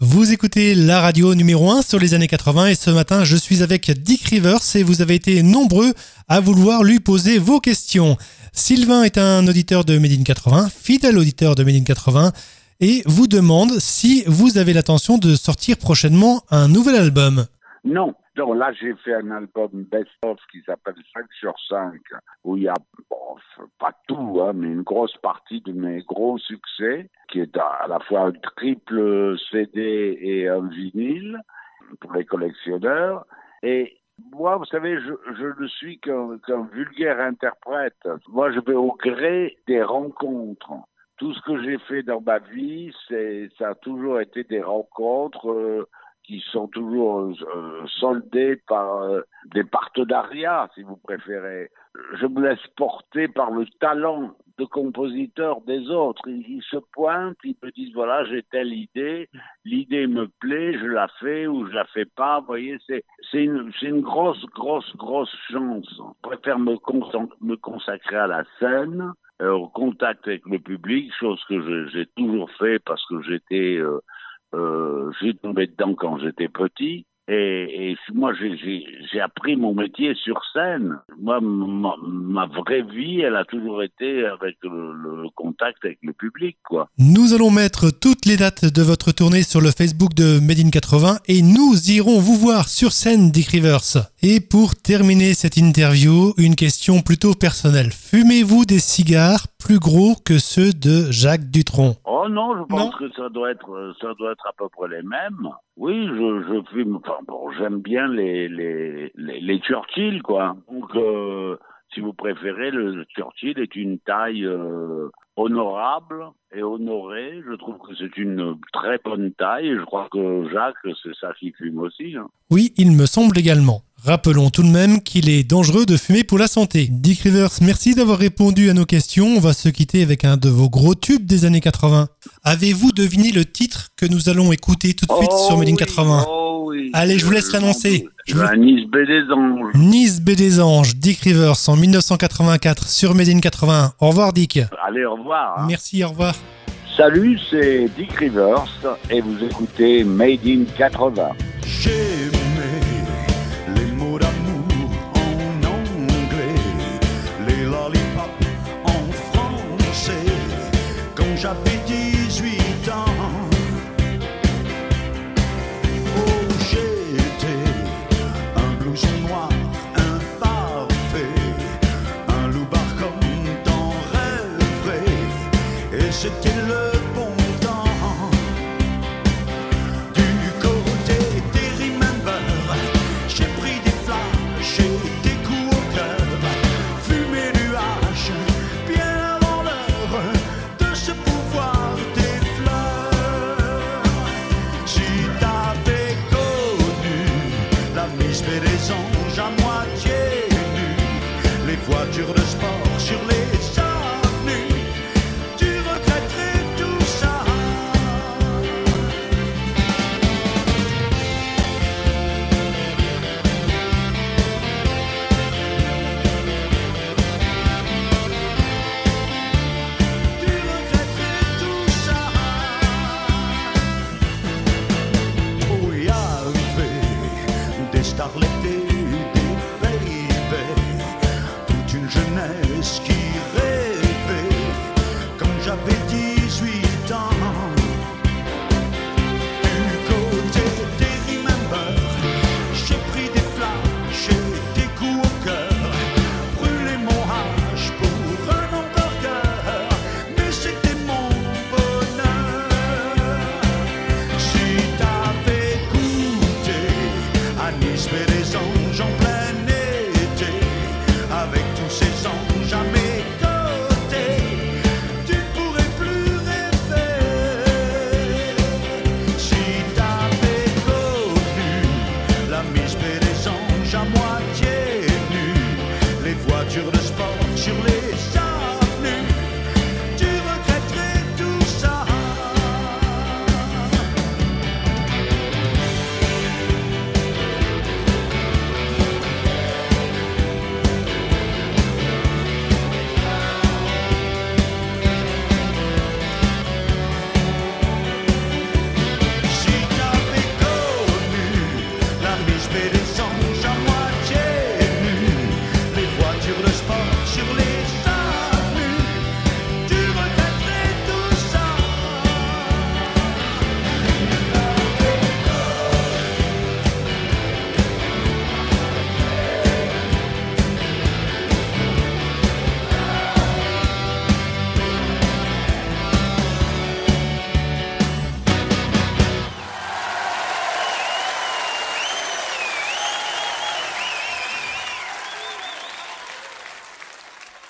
Vous écoutez la radio numéro 1 sur les années 80 et ce matin je suis avec Dick Rivers et vous avez été nombreux à vouloir lui poser vos questions. Sylvain est un auditeur de Made in 80, fidèle auditeur de Made in 80 et vous demande si vous avez l'intention de sortir prochainement un nouvel album. Non, donc là, j'ai fait un album best-of qui s'appelle 5 sur 5, où il y a, bon, pas tout, hein, mais une grosse partie de mes gros succès, qui est à, la fois un triple CD et un vinyle pour les collectionneurs. Et moi, vous savez, je, ne suis qu'un vulgaire interprète. Moi, je vais au gré des rencontres. Tout ce que j'ai fait dans ma vie, ça a toujours été des rencontres. Euh, qui sont toujours euh, soldés par euh, des partenariats, si vous préférez. Je me laisse porter par le talent de compositeur des autres. Ils, se pointent, ils me disent voilà, j'ai telle idée, l'idée me plaît, je la fais ou je la fais pas. Vous voyez, c'est une une grosse grosse grosse chance. Je préfère me, consacrer à la scène, euh, au contact avec le public, chose que j'ai toujours fait parce que j'étais j'ai tombé dedans quand j'étais petit. Et, et moi, j'ai appris mon métier sur scène. Moi, ma, ma, vraie vie, elle a toujours été avec le, le, contact avec le public, quoi. Nous allons mettre toutes les dates de votre tournée sur le Facebook de Made in 80 et nous irons vous voir sur scène, Dick Rivers. Et pour terminer cette interview, une question plutôt personnelle. Fumez-vous des cigares plus gros que ceux de Jacques Dutronc? Oh non, je pense que ça doit être, ça doit être à peu près les mêmes. Oui, je, je fume. Enfin bon, j'aime bien les les les, Churchill, quoi. Donc, euh, si vous préférez, le Churchill est une taille euh, honorable et honorée. Je trouve que c'est une très bonne taille. Je crois que Jacques, c'est ça qui fume aussi. Hein. Oui, il me semble également. Rappelons tout de même qu'il est dangereux de fumer pour la santé. Dick Rivers, merci d'avoir répondu à nos questions. On va se quitter avec un de vos gros tubes des années 80. Avez-vous deviné le titre que nous allons écouter tout de suite oh sur Méline 80 oh oui. Allez, je vous laisse l'annoncer. Je. Nice B des Anges. Nice B des Anges, Dick Rivers en 1984 sur Méline 80. Au revoir Dick. Allez, au revoir. Hein. Merci, au revoir. Salut, c'est Dick Rivers et vous écoutez Made in 80. j'avais 18 ans. Oh, j'étais un blouson noir, un parfait, un loupard comme t'en rêverais. Et c'était voiture de sport. rescue. negros para